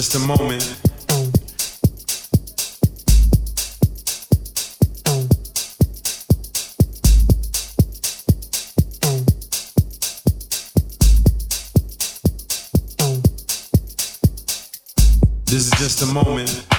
Just a moment. This is just a moment.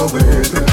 over.